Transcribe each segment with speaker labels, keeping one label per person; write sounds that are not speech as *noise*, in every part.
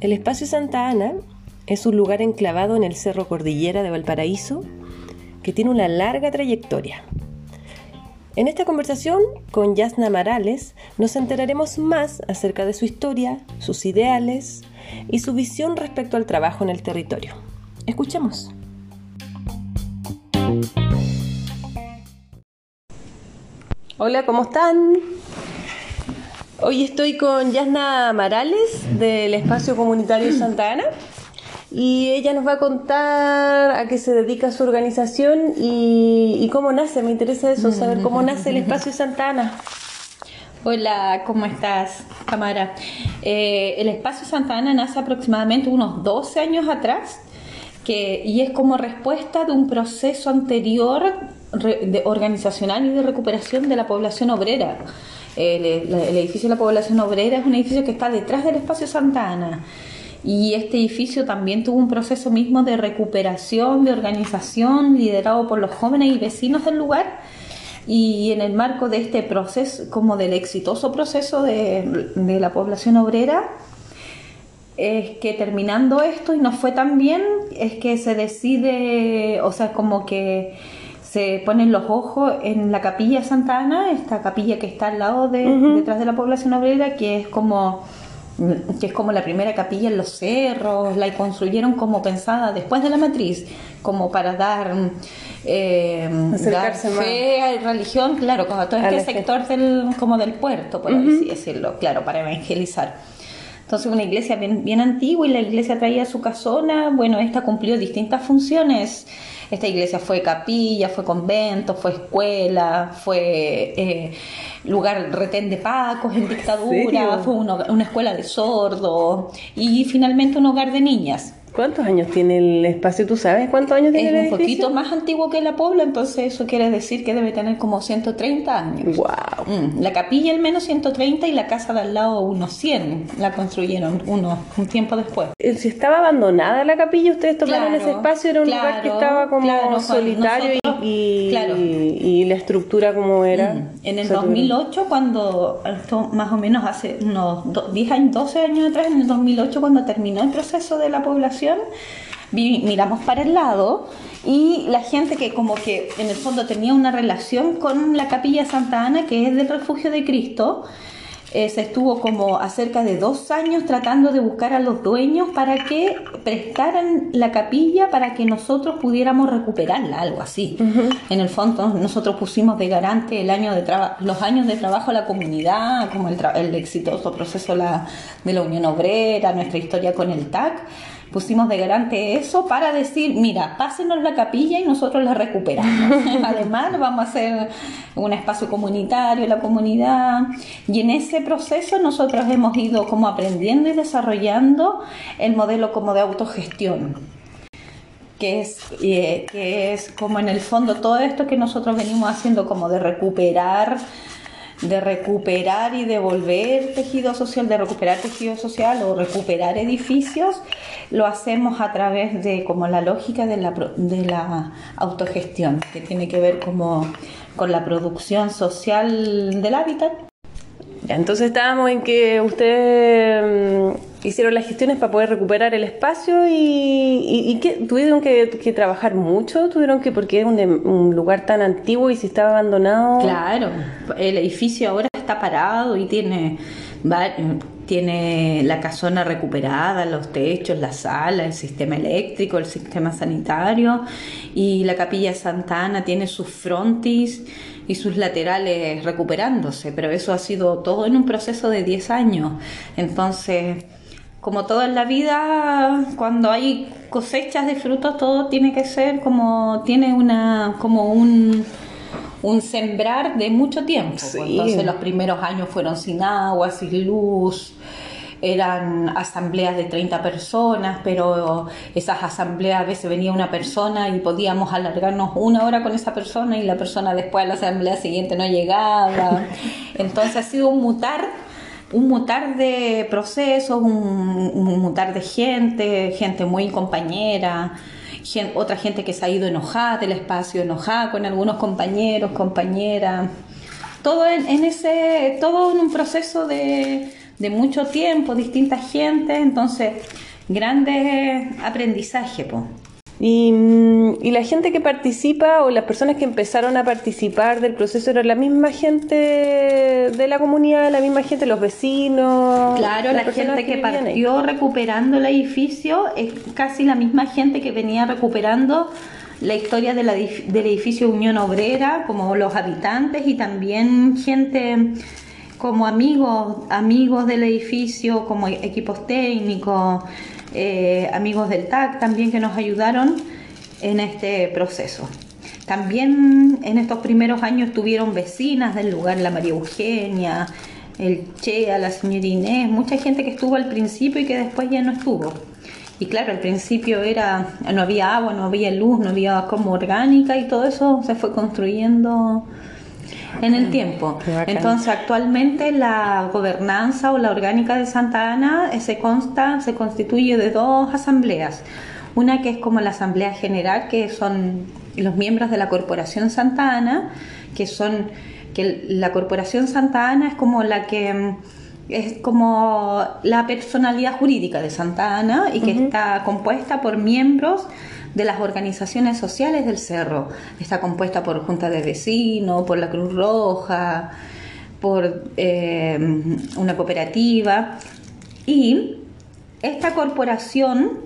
Speaker 1: El espacio Santa Ana es un lugar enclavado en el Cerro Cordillera de Valparaíso que tiene una larga trayectoria. En esta conversación con Yasna Marales nos enteraremos más acerca de su historia, sus ideales y su visión respecto al trabajo en el territorio. Escuchemos. Hola, ¿cómo están? Hoy estoy con Yasna Marales del Espacio Comunitario Santa Ana y ella nos va a contar a qué se dedica su organización y, cómo nace. Me interesa eso, saber cómo nace el Espacio Santa Ana.
Speaker 2: Hola, ¿cómo estás, Camara? Eh, el Espacio Santa Ana nace aproximadamente unos 12 años atrás que, y es como respuesta de un proceso anterior de, organizacional y de recuperación de la población obrera. El, edificio de la población obrera es un edificio que está detrás del espacio Santa Ana. Y este edificio también tuvo un proceso mismo de recuperación, de organización, liderado por los jóvenes y vecinos del lugar. Y en el marco de este proceso, como del exitoso proceso de, de la población obrera, es que terminando esto y no fue tan bien, es que se decide, o sea, como que se ponen los ojos en la capilla Santa Ana, esta capilla que está al lado de, detrás de la población obrera, que es como que es como la primera capilla en los cerros, la construyeron como pensada después de la matriz, como para dar, eh, dar fe, religión, claro, como todo este sector del, como del puerto, por así decirlo, claro, para evangelizar. Entonces una iglesia bien, bien antigua y la iglesia traía su casona, bueno, esta cumplió distintas funciones esta iglesia fue capilla, fue convento, fue escuela, fue eh, lugar retén de pacos en dictadura, fue una escuela de sordos y finalmente un hogar de niñas.
Speaker 1: ¿Cuántos años tiene el espacio? ¿Tú sabes cuántos años tiene
Speaker 2: el
Speaker 1: edificio?
Speaker 2: Es un poquito más antiguo que la Pobla, entonces eso quiere decir que debe tener como 130 años.
Speaker 1: ¡Wow!
Speaker 2: Mm, la capilla al menos 130 y la casa de al lado unos 100 la construyeron uno, un tiempo después.
Speaker 1: Si estaba abandonada la capilla, ustedes tomaron ese espacio, era un lugar que estaba como solitario y, y, la estructura como era. Mm,
Speaker 2: en el 2008, cuando, más o menos hace unos 10 años, 12 años atrás, en el 2008 cuando terminó el proceso de la población, miramos para el lado y la gente que como que en el fondo tenía una relación con la capilla Santa Ana, que es del refugio de Cristo, eh, se estuvo como acerca de dos años tratando de buscar a los dueños para que prestaran la capilla para que nosotros pudiéramos recuperarla, algo así. En el fondo nosotros pusimos de garante el año de los años de trabajo a la comunidad, como el, el exitoso proceso la, de la Unión Obrera, nuestra historia con el TAC pusimos de garante eso para decir, mira, pásenos la capilla y nosotros la recuperamos. *laughs* Además, vamos a hacer un espacio comunitario la comunidad y en ese proceso nosotros hemos ido como aprendiendo y desarrollando el modelo como de autogestión. Que es, eh, que es como en el fondo todo esto que nosotros venimos haciendo como de recuperar de recuperar y devolver tejido social, de recuperar tejido social o recuperar edificios, lo hacemos a través de como la lógica de la, de la autogestión, que tiene que ver como con la producción social del hábitat.
Speaker 1: Entonces estábamos en que ustedes mm, hicieron las gestiones para poder recuperar el espacio y, que tuvieron que, trabajar mucho, tuvieron que, porque es un, un, lugar tan antiguo y si estaba abandonado.
Speaker 2: Claro, el edificio ahora está parado y tiene tiene la casona recuperada, los techos, la sala, el sistema eléctrico, el sistema sanitario y la capilla Santana tiene sus frontis y sus laterales recuperándose, pero eso ha sido todo en un proceso de 10 años. Entonces, como todo en la vida, cuando hay cosechas de frutos, todo tiene que ser como tiene una como un un sembrar de mucho tiempo. Entonces los primeros años fueron sin agua, sin luz, eran asambleas de 30 personas, pero esas asambleas a veces venía una persona y podíamos alargarnos una hora con esa persona y la persona después a la asamblea siguiente no llegaba. *laughs* Entonces ha sido un mutar un mutar de procesos, un, un mutar de gente, gente muy compañera, otra gente que se ha ido enojada del espacio, enojada con algunos compañeros, compañeras. todo en, en ese, todo en un proceso de, de mucho tiempo, distinta gente, entonces grandes aprendizaje, pues.
Speaker 1: Y, mm, y, la gente que participa o las personas que empezaron a participar del proceso era la misma gente de la comunidad, la misma gente, los vecinos.
Speaker 2: Claro, la gente que, partió recuperando el edificio es casi la misma gente que venía recuperando la historia de la, del edificio Unión Obrera, como los habitantes y también gente como amigos, amigos del edificio, como equipos técnicos eh, amigos del TAC también que nos ayudaron en este proceso. También en estos primeros años estuvieron vecinas del lugar, la María Eugenia, el Chea, la señora Inés, mucha gente que estuvo al principio y que después ya no estuvo. Y claro, al principio era, no había agua, no había luz, no había como orgánica y todo eso se fue construyendo en el tiempo. Entonces, actualmente la gobernanza o la orgánica de Santa Ana eh, se consta, se constituye de dos asambleas. Una que es como la asamblea general, que son los miembros de la Corporación Santa Ana, que son que la Corporación Santa Ana es como la que mm, es como la personalidad jurídica de Santa Ana y que está compuesta por miembros de las organizaciones sociales del cerro. Está compuesta por Junta de Vecinos, por la Cruz Roja, por eh, una cooperativa. Y esta corporación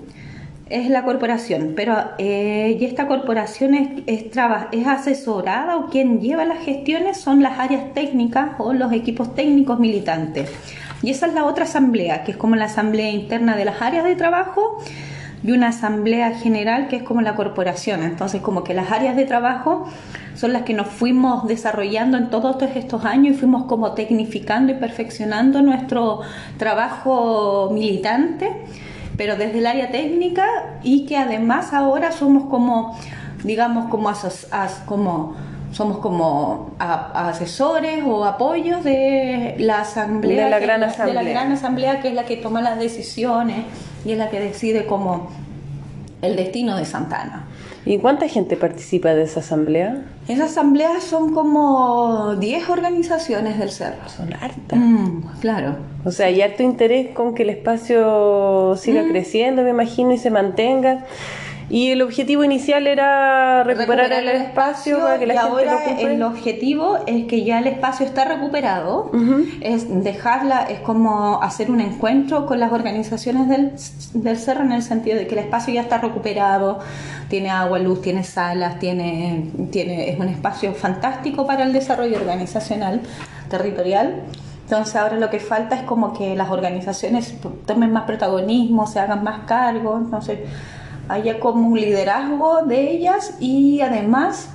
Speaker 2: es la corporación, pero eh, y esta corporación es, es, es, asesorada o quien lleva las gestiones son las áreas técnicas o los equipos técnicos militantes. Y esa es la otra asamblea, que es como la asamblea interna de las áreas de trabajo y una asamblea general que es como la corporación. Entonces, como que las áreas de trabajo son las que nos fuimos desarrollando en todos estos años y fuimos como tecnificando y perfeccionando nuestro trabajo militante, pero desde el área técnica y que además ahora somos como, digamos, como, como somos como asesores o apoyos de la asamblea,
Speaker 1: de la, gran
Speaker 2: asamblea. de la gran asamblea que es la que toma las decisiones y es la que decide como el destino de Santana.
Speaker 1: ¿Y cuánta gente participa de esa asamblea?
Speaker 2: Esa asamblea son como 10 organizaciones del cerro.
Speaker 1: Son hartas.
Speaker 2: Mm, claro.
Speaker 1: O sea, hay harto interés con que el espacio siga mm. creciendo, me imagino, y se mantenga. Y el objetivo inicial era recuperar, el, espacio, para que la
Speaker 2: y ahora el objetivo es que ya el espacio está recuperado, es dejarla, es como hacer un encuentro con las organizaciones del, del cerro en el sentido de que el espacio ya está recuperado, tiene agua, luz, tiene salas, tiene, tiene, es un espacio fantástico para el desarrollo organizacional territorial. Entonces ahora lo que falta es como que las organizaciones tomen más protagonismo, se hagan más cargo, entonces haya como un liderazgo de ellas y además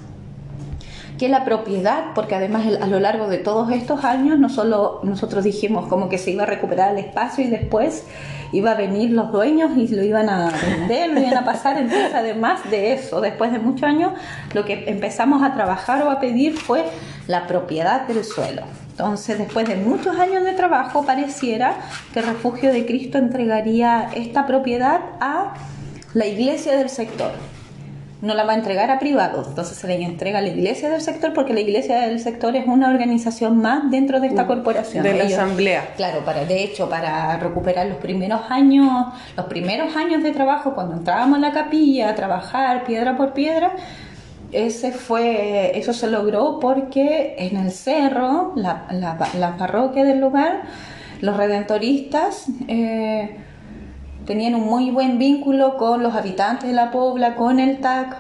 Speaker 2: que la propiedad, porque además a lo largo de todos estos años no solo nosotros dijimos como que se iba a recuperar el espacio y después iba a venir los dueños y lo iban a vender, lo iban a pasar, entonces además de eso, después de muchos años, lo que empezamos a trabajar o a pedir fue la propiedad del suelo. Entonces, después de muchos años de trabajo, pareciera que Refugio de Cristo entregaría esta propiedad a la iglesia del sector. No la va a entregar a privados, entonces se le entrega a la iglesia del sector porque la iglesia del sector es una organización más dentro de esta mm, corporación.
Speaker 1: De la asamblea.
Speaker 2: Claro, para, de hecho, para recuperar los primeros años, los primeros años de trabajo, cuando entrábamos a la capilla a trabajar piedra por piedra, ese fue, eso se logró porque en el cerro, la, la, parroquia del lugar, los redentoristas eh, tenían un muy buen vínculo con los habitantes de la Pobla, con el TAC.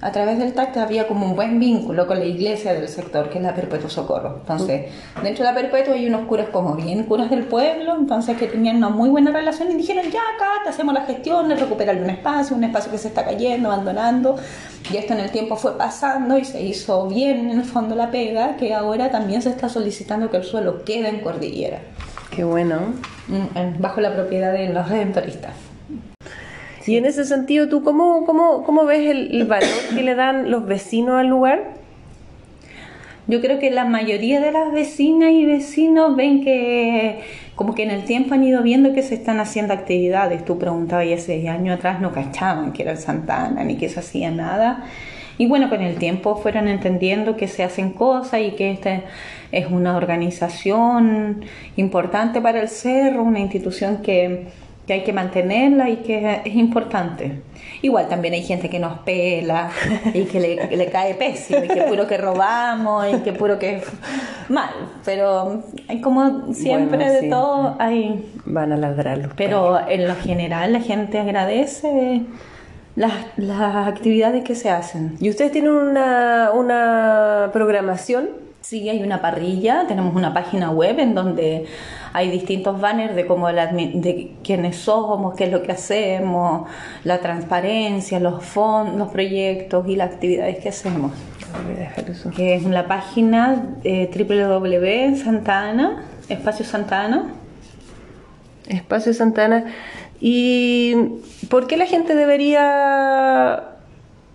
Speaker 2: A través del TAC había como un buen vínculo con la iglesia del sector, que es la Perpetuo Socorro. Entonces, dentro de la Perpetuo hay unos curas como bien curas del pueblo, entonces que tenían una muy buena relación y dijeron, ya acá te hacemos la gestión de recuperar un espacio, un espacio que se está cayendo, abandonando. Y esto en el tiempo fue pasando y se hizo bien en el fondo la pega, que ahora también se está solicitando que el suelo quede en cordillera.
Speaker 1: Qué bueno.
Speaker 2: Mm, bajo la propiedad de los redentoristas.
Speaker 1: Y en ese sentido, ¿tú cómo, cómo, cómo ves el, valor que le dan los vecinos al lugar?
Speaker 2: Yo creo que la mayoría de las vecinas y vecinos ven que como que en el tiempo han ido viendo que se están haciendo actividades. Tú preguntabas y hace años atrás no cachaban que era el Santana ni que se hacía nada. Y bueno, con el tiempo fueron entendiendo que se hacen cosas y que esta es una organización importante para el cerro, una institución que, que hay que mantenerla y que es importante. Igual también hay gente que nos pela *laughs* y que le, cae pésimo y que puro que robamos y que puro que mal. Pero hay como siempre de todo hay...
Speaker 1: Van a ladrarlo.
Speaker 2: Pero en lo general la gente agradece las, las actividades que se hacen.
Speaker 1: ¿Y ustedes tienen una, una programación?
Speaker 2: Sí, hay una parrilla, tenemos una página web en donde hay distintos banners de cómo de quiénes somos, qué es lo que hacemos, la transparencia, los fondos, los proyectos y las actividades que hacemos. Que es la página eh, www Santana, Espacio Santana.
Speaker 1: Espacio Santana. ¿Y por qué la gente debería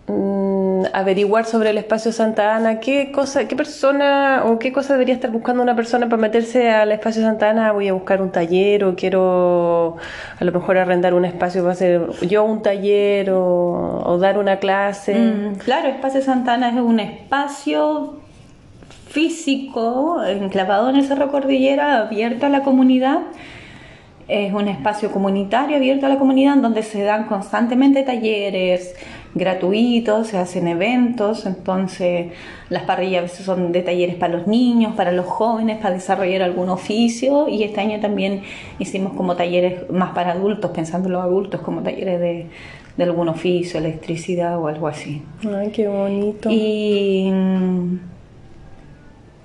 Speaker 1: Mm, averiguar sobre el espacio Santa Ana, qué cosa, qué persona o qué cosa debería estar buscando una persona para meterse al espacio Santa Ana, voy a buscar un taller o quiero a lo mejor arrendar un espacio para hacer yo un taller o, dar una clase.
Speaker 2: Mm, claro, Espacio Santa Ana es un espacio físico enclavado en el Cerro Cordillera, abierto a la comunidad es un espacio comunitario abierto a la comunidad en donde se dan constantemente talleres, gratuitos, se hacen eventos, entonces las parrillas a veces son de talleres para los niños, para los jóvenes, para desarrollar algún oficio y este año también hicimos como talleres más para adultos, pensando en los adultos, como talleres de, de algún oficio, electricidad o algo así.
Speaker 1: Ay, qué bonito.
Speaker 2: Y mm,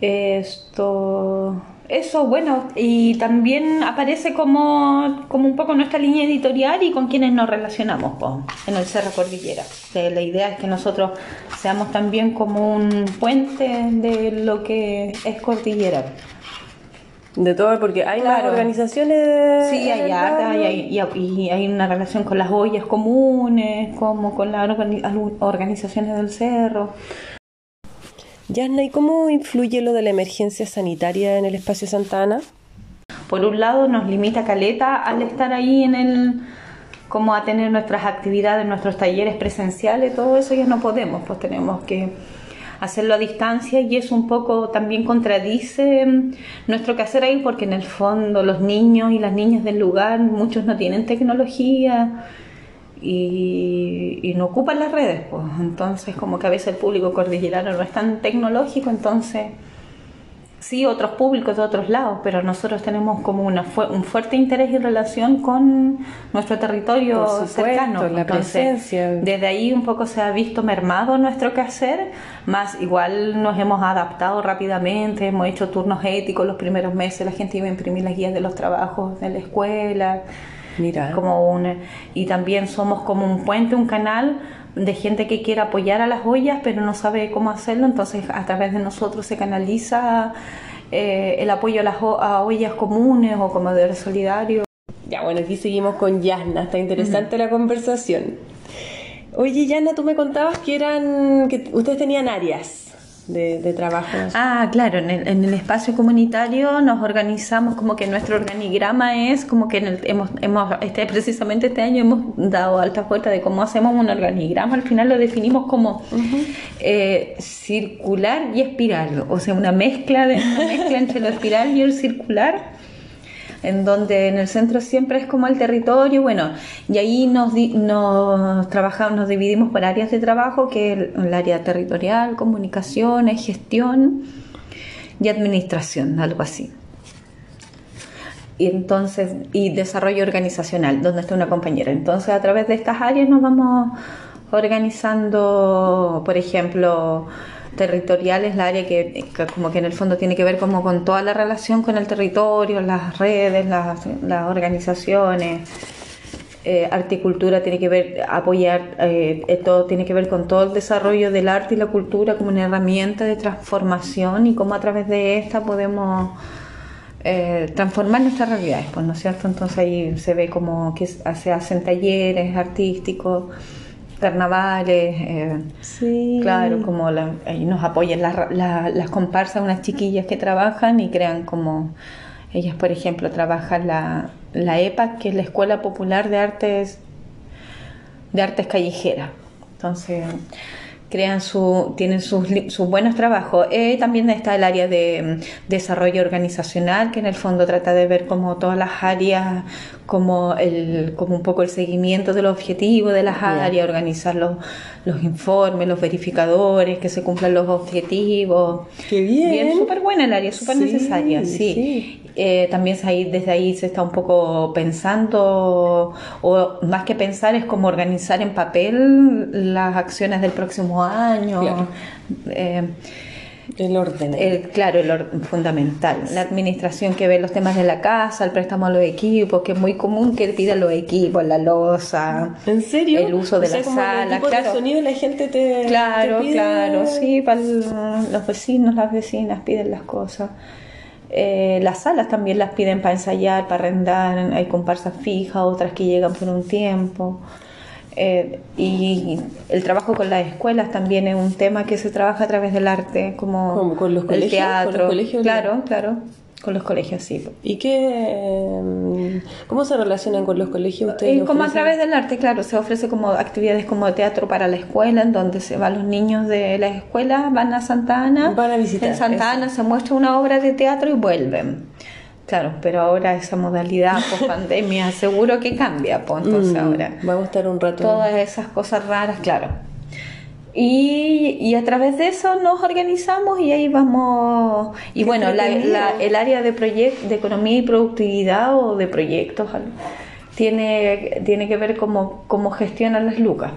Speaker 2: esto eso, bueno, y también aparece como, como un poco nuestra línea editorial y con quienes nos relacionamos en el Cerro Cordillera. la idea es que nosotros seamos también como un puente de lo que es Cordillera.
Speaker 1: De todo, porque hay más organizaciones.
Speaker 2: Sí, hay harta, y hay, hay, una relación con las ollas comunes, como con las organizaciones del cerro.
Speaker 1: Yasna, ¿y cómo influye lo de la emergencia sanitaria en el espacio Santana?
Speaker 2: Por un lado nos limita Caleta al estar ahí en el como a tener nuestras actividades, nuestros talleres presenciales, todo eso ya no podemos, pues tenemos que hacerlo a distancia y eso un poco también contradice nuestro quehacer ahí porque en el fondo los niños y las niñas del lugar, muchos no tienen tecnología, y, no ocupan las redes, pues entonces como que a veces el público cordillerano no es tan tecnológico, entonces sí otros públicos de otros lados, pero nosotros tenemos como una un fuerte interés y relación con nuestro territorio cercano.
Speaker 1: La presencia.
Speaker 2: Desde ahí un poco se ha visto mermado nuestro quehacer, más igual nos hemos adaptado rápidamente, hemos hecho turnos éticos los primeros meses, la gente iba a imprimir las guías de los trabajos de la escuela
Speaker 1: Mira.
Speaker 2: Como un, y también somos como un puente, un canal de gente que quiere apoyar a las ollas, pero no sabe cómo hacerlo, entonces a través de nosotros se canaliza eh, el apoyo a las ollas comunes o comedores solidarios.
Speaker 1: Ya, bueno, aquí seguimos con Yasna, está interesante la conversación. Oye, Yasna, tú me contabas que eran, que ustedes tenían áreas de, trabajo.
Speaker 2: Ah, claro, en el, espacio comunitario nos organizamos como que nuestro organigrama es como que hemos, hemos este, precisamente este año hemos dado alta fuerza de cómo hacemos un organigrama, al final lo definimos como eh, circular y espiral, o sea, una mezcla, de, una mezcla entre lo espiral y el circular en donde en el centro siempre es como el territorio, bueno, y ahí nos, nos trabajamos, nos dividimos por áreas de trabajo, que es el, área territorial, comunicaciones, gestión y administración, algo así. Y entonces, y desarrollo organizacional, donde está una compañera. Entonces, a través de estas áreas nos vamos organizando, por ejemplo, territorial es la área que, como que en el fondo tiene que ver como con toda la relación con el territorio, las redes, las, organizaciones. Eh, articultura tiene que ver, apoyar, eh, eh, todo tiene que ver con todo el desarrollo del arte y la cultura como una herramienta de transformación y cómo a través de esta podemos transformar nuestras realidades, pues, ¿no es cierto? Entonces ahí se ve como que se hacen talleres artísticos carnavales, eh,
Speaker 1: sí.
Speaker 2: claro, como nos apoyan las comparsas, unas chiquillas que trabajan y crean como, ellas por ejemplo trabajan la, la EPA, que es la Escuela Popular de Artes, de Artes Callejeras. Entonces, crean su, tienen sus, sus buenos trabajos. Eh, también está el área de mm, desarrollo organizacional, que en el fondo trata de ver como todas las áreas, como, el, como un poco el seguimiento de los objetivos de las áreas, organizar los, los informes, los verificadores, que se cumplan los objetivos.
Speaker 1: Qué bien.
Speaker 2: Bien, súper buena el área, súper necesaria, sí. Eh, también ahí, desde ahí se está un poco pensando, o más que pensar, es como organizar en papel las acciones del próximo año.
Speaker 1: Eh, el orden.
Speaker 2: El, claro, el orden fundamental. La administración que ve los temas de la casa, el préstamo a los equipos, que es muy común que pidan los equipos, la losa.
Speaker 1: ¿En serio?
Speaker 2: El uso de la sala.
Speaker 1: Claro. De sonido la gente te.
Speaker 2: Claro,
Speaker 1: te pide...
Speaker 2: claro, sí, para los vecinos, las vecinas piden las cosas. Eh, las salas también las piden para ensayar, para arrendar, hay comparsas fijas, otras que llegan por un tiempo. Eh, y el trabajo con las escuelas también es un tema que se trabaja a través del arte, como
Speaker 1: con los colegios,
Speaker 2: teatro.
Speaker 1: ¿Con los colegios?
Speaker 2: Claro, claro. Con los colegios, sí.
Speaker 1: ¿Y qué, mm, cómo se relacionan con los colegios ustedes?
Speaker 2: Eh, como a través del arte, claro, se ofrece como actividades como teatro para la escuela, en donde se van los niños de la escuela, van a Santa Ana.
Speaker 1: Van a visitar.
Speaker 2: En Santa Ana se muestra una obra de teatro y vuelven. Claro, pero ahora esa modalidad *laughs* post pandemia seguro que cambia, pues entonces
Speaker 1: Mm,
Speaker 2: ahora.
Speaker 1: Vamos a estar un rato.
Speaker 2: Todas esas cosas raras, claro. Y, y a través de eso nos organizamos y ahí vamos. Y
Speaker 1: Qué
Speaker 2: bueno, la- el área de, proyec- de economía y productividad o de proyectos tiene, tiene que ver cómo, cómo gestionan las lucas.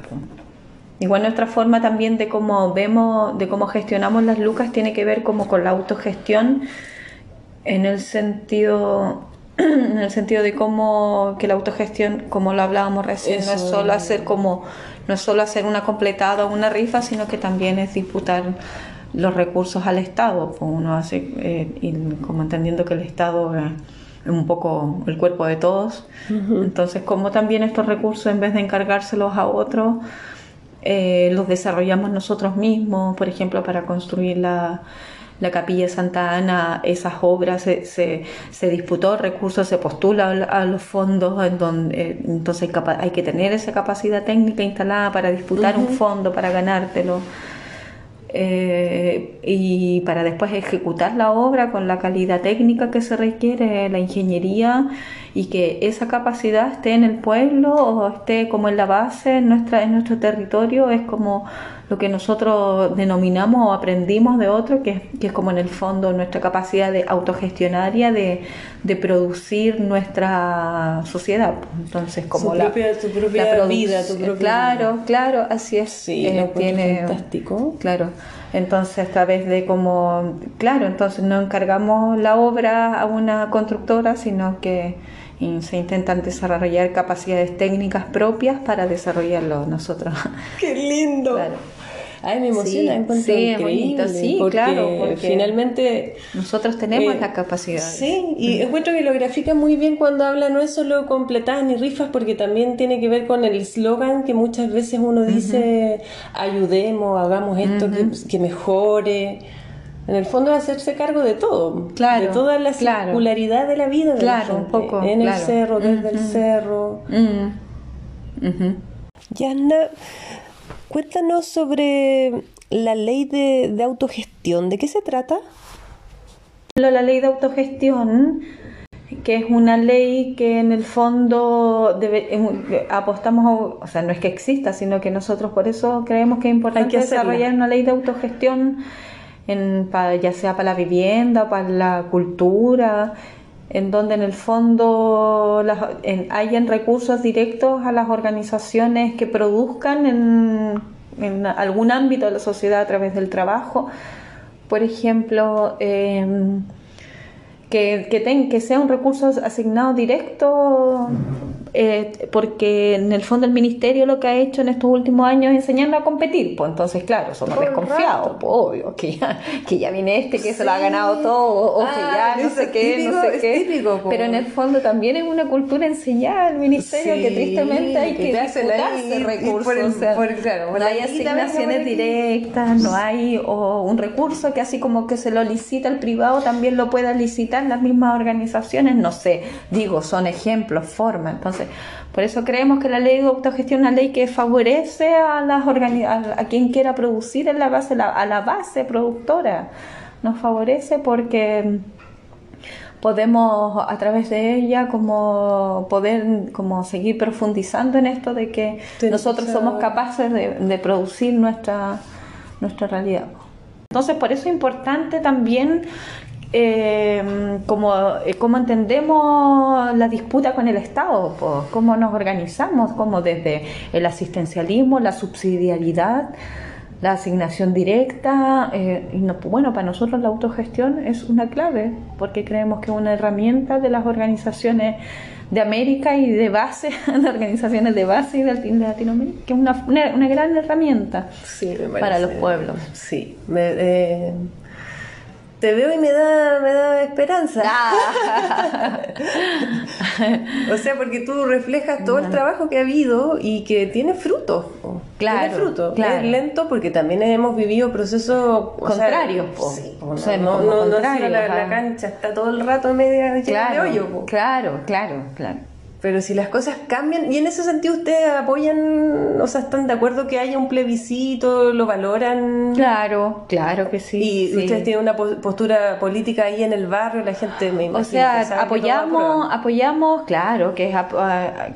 Speaker 2: Igual nuestra forma también de cómo vemos, de cómo gestionamos las lucas tiene que ver como con la autogestión en el sentido *clears throat* en el sentido de cómo que la autogestión como lo hablábamos recién no es solo hacer como no es solo hacer una completada o una rifa sino que también es disputar los recursos al Estado pues uno hace eh, y como entendiendo que el Estado eh, es un poco el cuerpo de todos entonces como también estos recursos en vez de encargárselos a otros eh, los desarrollamos nosotros mismos, por ejemplo, para construir la, la capilla de Santa Ana, esas obras se, se, se disputó recursos, se postula a los fondos, en donde, eh, entonces hay que tener esa capacidad técnica instalada para disputar un fondo, para ganártelo. Eh, y para después ejecutar la obra con la calidad técnica que se requiere, la ingeniería y que esa capacidad esté en el pueblo o esté como en la base en, nuestra, en nuestro territorio es como lo que nosotros denominamos o aprendimos de otro, que, es- que es como en el fondo nuestra capacidad de autogestionaria de, de producir nuestra sociedad. Entonces, como
Speaker 1: Su
Speaker 2: la,
Speaker 1: propia- tu propia
Speaker 2: la
Speaker 1: vida, tu propia
Speaker 2: Claro, claro, así es.
Speaker 1: Sí,
Speaker 2: Eh, tiene
Speaker 1: fantástico.
Speaker 2: Claro, entonces a través de como, claro, entonces no encargamos la obra a una constructora, sino que se intentan desarrollar capacidades técnicas propias para desarrollarlo nosotros.
Speaker 1: ¡Qué lindo!
Speaker 2: Claro.
Speaker 1: Ay, me emociona,
Speaker 2: Sí,
Speaker 1: encuentro
Speaker 2: sí,
Speaker 1: increíble.
Speaker 2: bonito, sí,
Speaker 1: porque
Speaker 2: claro, porque-
Speaker 1: finalmente
Speaker 2: Nosotros tenemos
Speaker 1: Eh,
Speaker 2: las capacidades.
Speaker 1: Sí, y encuentro que lo grafica muy bien cuando habla no es solo completadas ni rifas, porque también tiene que ver con el eslogan que muchas veces uno dice, ayudemos, hagamos esto que, que mejore. En el fondo es hacerse cargo de todo,
Speaker 2: Claro,
Speaker 1: de toda la
Speaker 2: claro.
Speaker 1: circularidad de la vida de la
Speaker 2: Claro, un poco,
Speaker 1: en el cerro, desde el cerro.
Speaker 2: Mm. Ujú.
Speaker 1: Yana, cuéntanos sobre la ley de, de autogestión, ¿de qué se trata?
Speaker 2: La ley de autogestión, que es una ley que en el fondo debe- eh, apostamos, a- o sea, no es que exista, sino que nosotros por eso creemos que es importante
Speaker 1: que
Speaker 2: desarrollar una ley de autogestión, en, pa- ya sea para la vivienda, para la cultura, en donde en el fondo las, en- hayan recursos directos a las organizaciones que produzcan en, algún ámbito de la sociedad a través del trabajo. Por ejemplo, em, que, que, ten- que sea un eh, porque en el fondo el ministerio lo que ha hecho en estos últimos años es enseñarnos a competir, pues entonces claro,
Speaker 1: el
Speaker 2: desconfiados,
Speaker 1: rato.
Speaker 2: pues, obvio, *laughs* que ya, que ya viene este que se lo ha
Speaker 1: Sí.
Speaker 2: ganado todo, o que
Speaker 1: Ah,
Speaker 2: ya no sé qué,
Speaker 1: típico,
Speaker 2: no sé qué,
Speaker 1: típico,
Speaker 2: pero en el fondo también es una cultura enseñada al ministerio que
Speaker 1: Sí,
Speaker 2: tristemente hay
Speaker 1: que
Speaker 2: que disputarse recursos,
Speaker 1: por el-
Speaker 2: o sea,
Speaker 1: por- claro, por
Speaker 2: no hay asignaciones directas, no hay o un recurso que así como que se lo licita el privado también lo pueda licitar las mismas organizaciones, no sé, digo, son ejemplos, formas, entonces Por eso creemos que la ley de autogestión es una ley que favorece a, las a, quien quiera producir en la base, a la base productora. Nos favorece porque podemos a través de ella como poder como seguir profundizando en esto de que nosotros somos capaces de, producir nuestra, nuestra realidad. Entonces por eso es importante también eh, como, cómo entendemos la disputa con el Estado, cómo nos organizamos, como desde el asistencialismo, la subsidiariedad, la asignación directa. Eh, y bueno, para nosotros la autogestión es una clave, porque creemos que es una herramienta de las organizaciones de América y de base, *laughs* de organizaciones de base y de Latinoamérica, que es una, una, gran herramienta para los pueblos.
Speaker 1: Sí, me, eh, te veo y me da, me da esperanza. Ah. *laughs* o sea, porque tú reflejas todo el trabajo que ha habido y que tiene fruto.
Speaker 2: Claro.
Speaker 1: Tiene fruto. Es lento porque también hemos vivido procesos
Speaker 2: contrarios.
Speaker 1: O sea, no, no, no, la, cancha está todo el rato media
Speaker 2: claro,
Speaker 1: de hoyo.
Speaker 2: Claro, claro, claro.
Speaker 1: Pero si las cosas cambian, y en ese sentido ustedes apoyan, o sea, están de acuerdo que haya un plebiscito, lo valoran.
Speaker 2: Claro, claro que sí.
Speaker 1: Y ustedes tienen una postura política ahí en el barrio, la gente me
Speaker 2: O sea, apoyamos, apoyamos, claro, que es,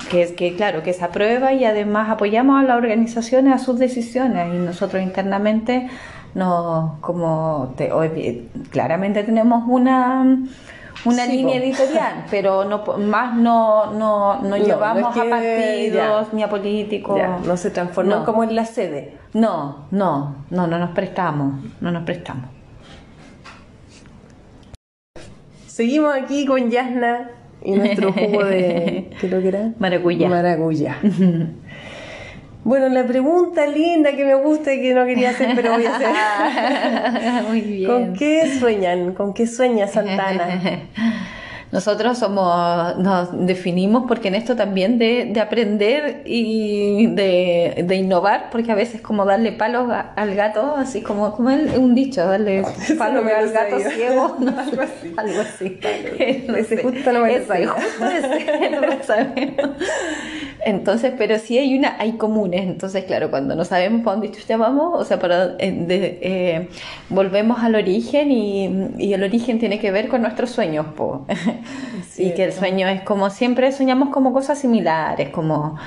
Speaker 2: que, que, claro, que se aprueba y además apoyamos a las organizaciones a sus decisiones y nosotros internamente no, como te, claramente tenemos una una línea editorial, *laughs* pero no más no, no, no, llevamos a partidos ni a políticos.
Speaker 1: no se transformó como en la sede.
Speaker 2: No, no, no, no nos prestamos, no nos prestamos.
Speaker 1: Seguimos aquí con Yasna y nuestro jugo de *laughs*
Speaker 2: ¿qué lo que era? Maracuyá.
Speaker 1: Maracuyá. *laughs* Bueno, la pregunta linda que me gusta y que no quería hacer, pero voy a hacer. *laughs* Muy bien. ¿Con qué sueñan? ¿Con qué sueña Santana? *laughs*
Speaker 2: Nosotros somos, nos definimos porque en esto también de, aprender y de, innovar, porque a veces como darle palos al gato, así como, como un dicho, darle *laughs* palos al gato ciego, *laughs* algo así. Algo así. *laughs* Ese justo no me lo sabemos. Entonces, pero sí hay una, hay comunes. Entonces, claro, cuando no sabemos para dónde vamos, o sea, para, eh, eh, volvemos al origen y, y, el origen tiene que ver con nuestros sueños, po. Y que el sueño es como siempre soñamos como cosas similares, como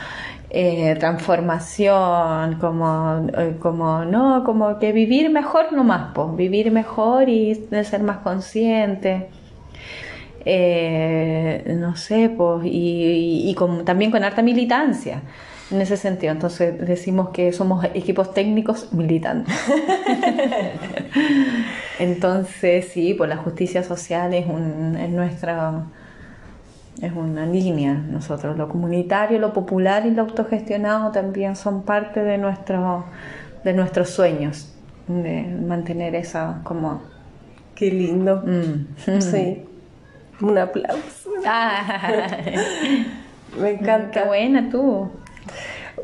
Speaker 2: eh, transformación, como, como, no, como que vivir mejor nomás, pues, vivir mejor y ser más consciente. Eh, no sé, pues, y, y, también con harta militancia en ese sentido. Entonces decimos que somos equipos técnicos militantes. *laughs* Entonces, sí, pues la justicia social es, un, es nuestra es una línea. Nosotros lo comunitario, lo popular y lo autogestionado también son parte de, nuestro, de nuestros sueños, de mantener esa como...
Speaker 1: Qué lindo. Mm. Sí. *laughs* Un aplauso. Ah. *laughs* Me encanta.
Speaker 2: Qué buena tú.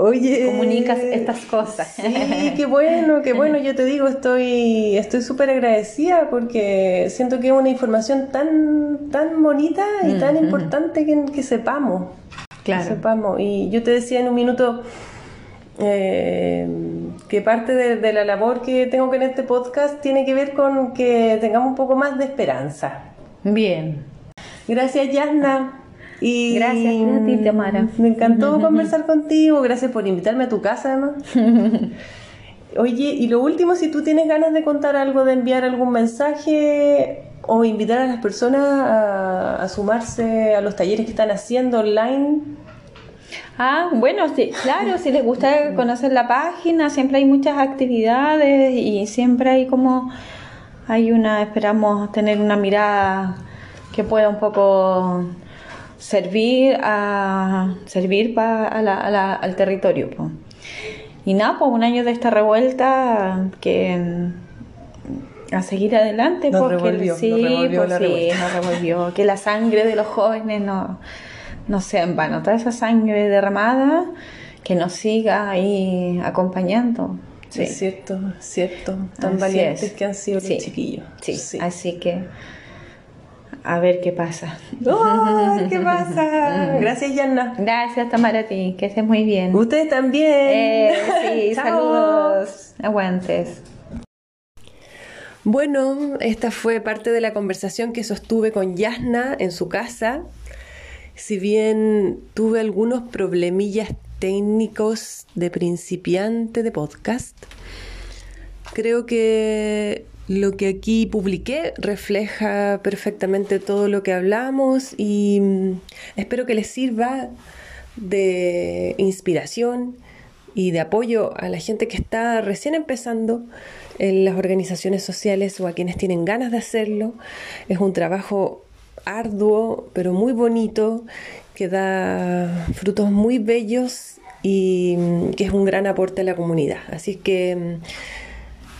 Speaker 1: Oye,
Speaker 2: comunicas estas cosas.
Speaker 1: Sí, qué bueno, qué bueno. Yo te digo, estoy estoy súper agradecida porque siento que es una información tan tan bonita y tan importante que, sepamos.
Speaker 2: Claro.
Speaker 1: sepamos. Y yo te decía en un minuto eh, que parte de, la labor que tengo que en este podcast tiene que ver con que tengamos un poco más de esperanza.
Speaker 2: Bien.
Speaker 1: Gracias, Yasna.
Speaker 2: Y gracias a ti, Tamara.
Speaker 1: Me encantó *laughs* conversar contigo. Gracias por invitarme a tu casa, además. *laughs* Oye, y lo último, si tú tienes ganas de contar algo, de enviar algún mensaje o invitar a las personas a, sumarse a los talleres que están haciendo online.
Speaker 2: Ah, bueno, sí, claro, si les gusta *laughs* conocer la página, siempre hay muchas actividades y siempre hay como, hay una, esperamos tener una mirada que pueda un poco servir a servir pa, al territorio. Y nada, pues un año de esta revuelta que mm, a seguir adelante,
Speaker 1: nos revolvió,
Speaker 2: sí, pues sí, nos revolvió, que la sangre de los jóvenes no, no sea en vano, toda esa sangre derramada que nos siga ahí acompañando.
Speaker 1: Sí. Es cierto, cierto, tan valientes que han sido los chiquillos.
Speaker 2: Sí. así que a ver qué pasa. *laughs*
Speaker 1: ¿Qué pasa? Gracias, Yanna.
Speaker 2: Gracias, Tamara, a ti. Que estés muy bien.
Speaker 1: Ustedes también.
Speaker 2: Eh, sí, *laughs* saludos. Aguantes.
Speaker 1: Bueno, esta fue parte de la conversación que sostuve con Yasna en su casa. Si bien tuve algunos problemillas técnicos de principiante de podcast, creo que lo que aquí publiqué refleja perfectamente todo lo que hablamos y mm, espero que les sirva de inspiración y de apoyo a la gente que está recién empezando en las organizaciones sociales o a quienes tienen ganas de hacerlo. Es un trabajo arduo, pero muy bonito, que da frutos muy bellos y mm, que es un gran aporte a la comunidad. Así que mm,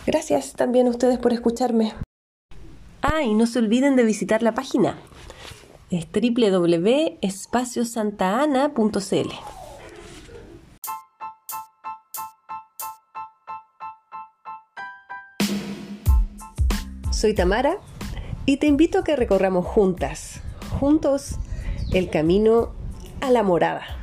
Speaker 1: gracias también a ustedes por escucharme. Ah, y no se olviden de visitar la página. Es www.espaciosantahana.cl. Soy Tamara y te invito a que recorramos juntas, juntos, el camino a la morada.